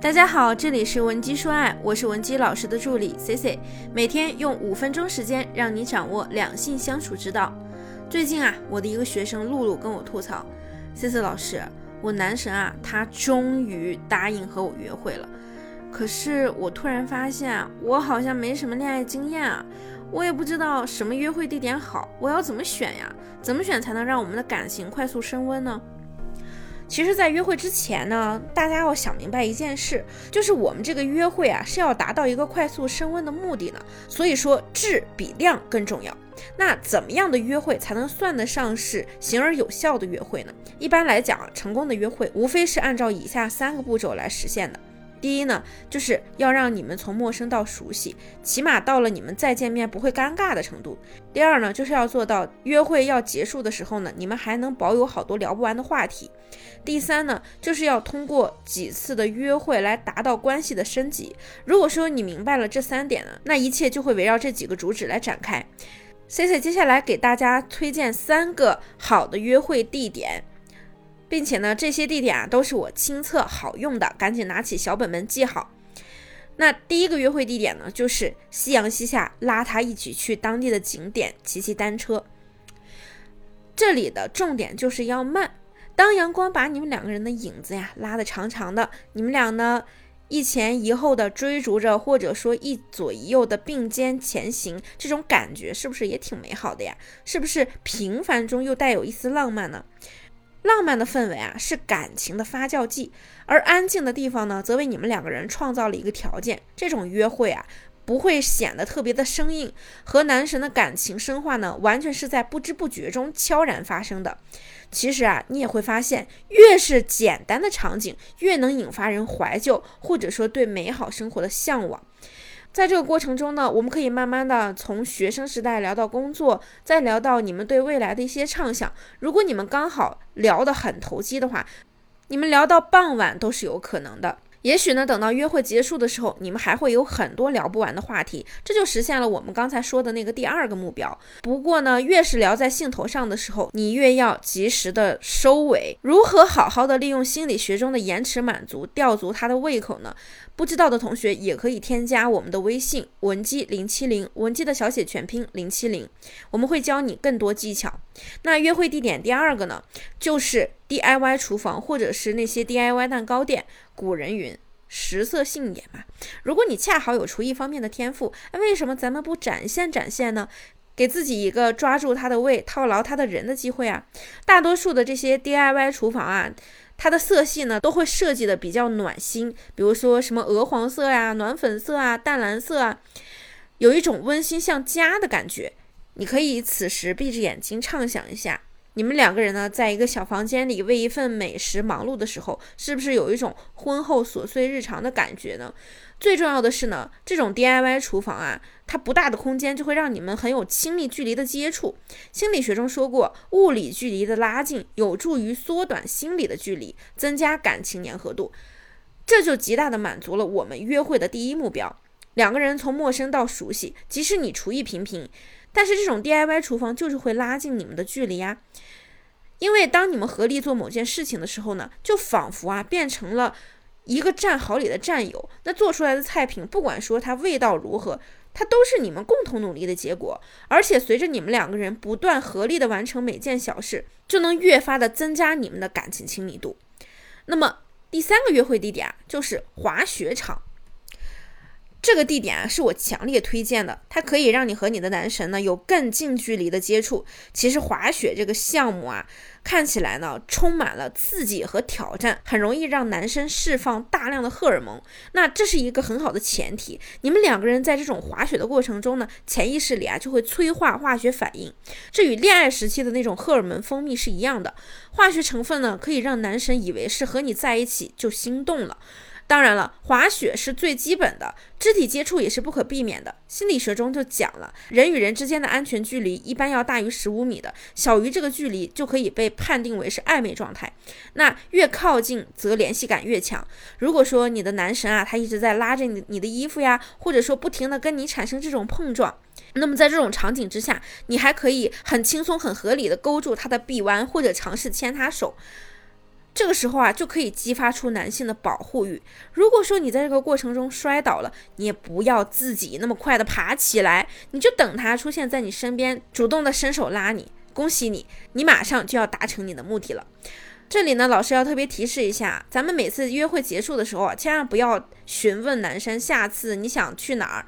大家好，这里是文姬说爱，我是文姬老师的助理 C C，每天用五分钟时间让你掌握两性相处之道。最近啊，我的一个学生露露跟我吐槽，C C 老师，我男神啊，他终于答应和我约会了，可是我突然发现我好像没什么恋爱经验啊，我也不知道什么约会地点好，我要怎么选呀？怎么选才能让我们的感情快速升温呢？其实，在约会之前呢，大家要想明白一件事，就是我们这个约会啊，是要达到一个快速升温的目的呢。所以说，质比量更重要。那怎么样的约会才能算得上是行而有效的约会呢？一般来讲，成功的约会无非是按照以下三个步骤来实现的。第一呢，就是要让你们从陌生到熟悉，起码到了你们再见面不会尴尬的程度。第二呢，就是要做到约会要结束的时候呢，你们还能保有好多聊不完的话题。第三呢，就是要通过几次的约会来达到关系的升级。如果说你明白了这三点呢，那一切就会围绕这几个主旨来展开。C C 接下来给大家推荐三个好的约会地点。并且呢，这些地点啊都是我亲测好用的，赶紧拿起小本本记好。那第一个约会地点呢，就是夕阳西下，拉他一起去当地的景点骑骑单车。这里的重点就是要慢。当阳光把你们两个人的影子呀拉得长长的，你们俩呢一前一后的追逐着，或者说一左一右的并肩前行，这种感觉是不是也挺美好的呀？是不是平凡中又带有一丝浪漫呢？浪漫的氛围啊，是感情的发酵剂，而安静的地方呢，则为你们两个人创造了一个条件。这种约会啊，不会显得特别的生硬，和男神的感情深化呢，完全是在不知不觉中悄然发生的。其实啊，你也会发现，越是简单的场景，越能引发人怀旧，或者说对美好生活的向往。在这个过程中呢，我们可以慢慢的从学生时代聊到工作，再聊到你们对未来的一些畅想。如果你们刚好聊得很投机的话，你们聊到傍晚都是有可能的。也许呢，等到约会结束的时候，你们还会有很多聊不完的话题，这就实现了我们刚才说的那个第二个目标。不过呢，越是聊在兴头上的时候，你越要及时的收尾。如何好好的利用心理学中的延迟满足，吊足他的胃口呢？不知道的同学也可以添加我们的微信文姬零七零，文姬的小写全拼零七零，我们会教你更多技巧。那约会地点第二个呢，就是 DIY 厨房或者是那些 DIY 蛋糕店。古人云：“食色性也嘛。”如果你恰好有厨艺方面的天赋，为什么咱们不展现展现呢？给自己一个抓住他的胃、套牢他的人的机会啊！大多数的这些 DIY 厨房啊，它的色系呢都会设计的比较暖心，比如说什么鹅黄色呀、暖粉色啊、淡蓝色啊，有一种温馨像家的感觉。你可以此时闭着眼睛畅想一下。你们两个人呢，在一个小房间里为一份美食忙碌的时候，是不是有一种婚后琐碎日常的感觉呢？最重要的是呢，这种 DIY 厨房啊，它不大的空间就会让你们很有亲密距离的接触。心理学中说过，物理距离的拉近有助于缩短心理的距离，增加感情粘合度。这就极大的满足了我们约会的第一目标：两个人从陌生到熟悉。即使你厨艺平平。但是这种 DIY 厨房就是会拉近你们的距离呀，因为当你们合力做某件事情的时候呢，就仿佛啊变成了一个战壕里的战友。那做出来的菜品，不管说它味道如何，它都是你们共同努力的结果。而且随着你们两个人不断合力的完成每件小事，就能越发的增加你们的感情亲密度。那么第三个约会地点啊，就是滑雪场。这个地点啊，是我强烈推荐的，它可以让你和你的男神呢有更近距离的接触。其实滑雪这个项目啊，看起来呢充满了刺激和挑战，很容易让男生释放大量的荷尔蒙。那这是一个很好的前提，你们两个人在这种滑雪的过程中呢，潜意识里啊就会催化化学反应，这与恋爱时期的那种荷尔蒙分泌是一样的。化学成分呢，可以让男神以为是和你在一起就心动了。当然了，滑雪是最基本的，肢体接触也是不可避免的。心理学中就讲了，人与人之间的安全距离一般要大于十五米的，小于这个距离就可以被判定为是暧昧状态。那越靠近，则联系感越强。如果说你的男神啊，他一直在拉着你你的衣服呀，或者说不停的跟你产生这种碰撞，那么在这种场景之下，你还可以很轻松、很合理的勾住他的臂弯，或者尝试牵他手。这个时候啊，就可以激发出男性的保护欲。如果说你在这个过程中摔倒了，你也不要自己那么快的爬起来，你就等他出现在你身边，主动的伸手拉你。恭喜你，你马上就要达成你的目的了。这里呢，老师要特别提示一下，咱们每次约会结束的时候啊，千万不要询问男生下次你想去哪儿，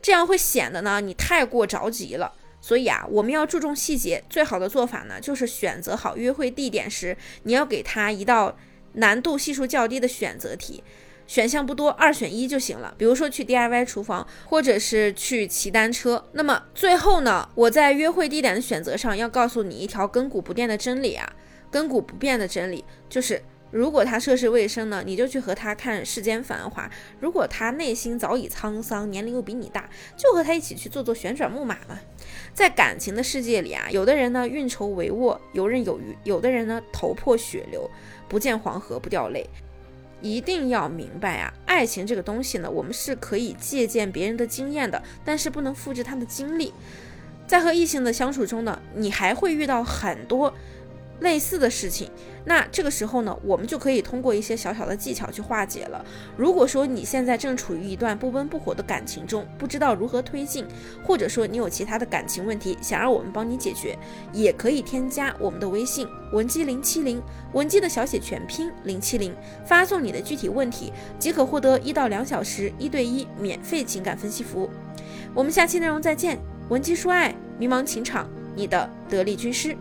这样会显得呢你太过着急了。所以啊，我们要注重细节。最好的做法呢，就是选择好约会地点时，你要给他一道难度系数较低的选择题，选项不多，二选一就行了。比如说去 DIY 厨房，或者是去骑单车。那么最后呢，我在约会地点的选择上要告诉你一条亘古不变的真理啊，亘古不变的真理就是。如果他涉世未深呢，你就去和他看世间繁华；如果他内心早已沧桑，年龄又比你大，就和他一起去做做旋转木马嘛。在感情的世界里啊，有的人呢运筹帷幄，游刃有余；有的人呢头破血流，不见黄河不掉泪。一定要明白啊，爱情这个东西呢，我们是可以借鉴别人的经验的，但是不能复制他的经历。在和异性的相处中呢，你还会遇到很多。类似的事情，那这个时候呢，我们就可以通过一些小小的技巧去化解了。如果说你现在正处于一段不温不火的感情中，不知道如何推进，或者说你有其他的感情问题想让我们帮你解决，也可以添加我们的微信文姬零七零，文姬的小写全拼零七零，发送你的具体问题，即可获得一到两小时一对一免费情感分析服务。我们下期内容再见，文姬说爱，迷茫情场，你的得力军师。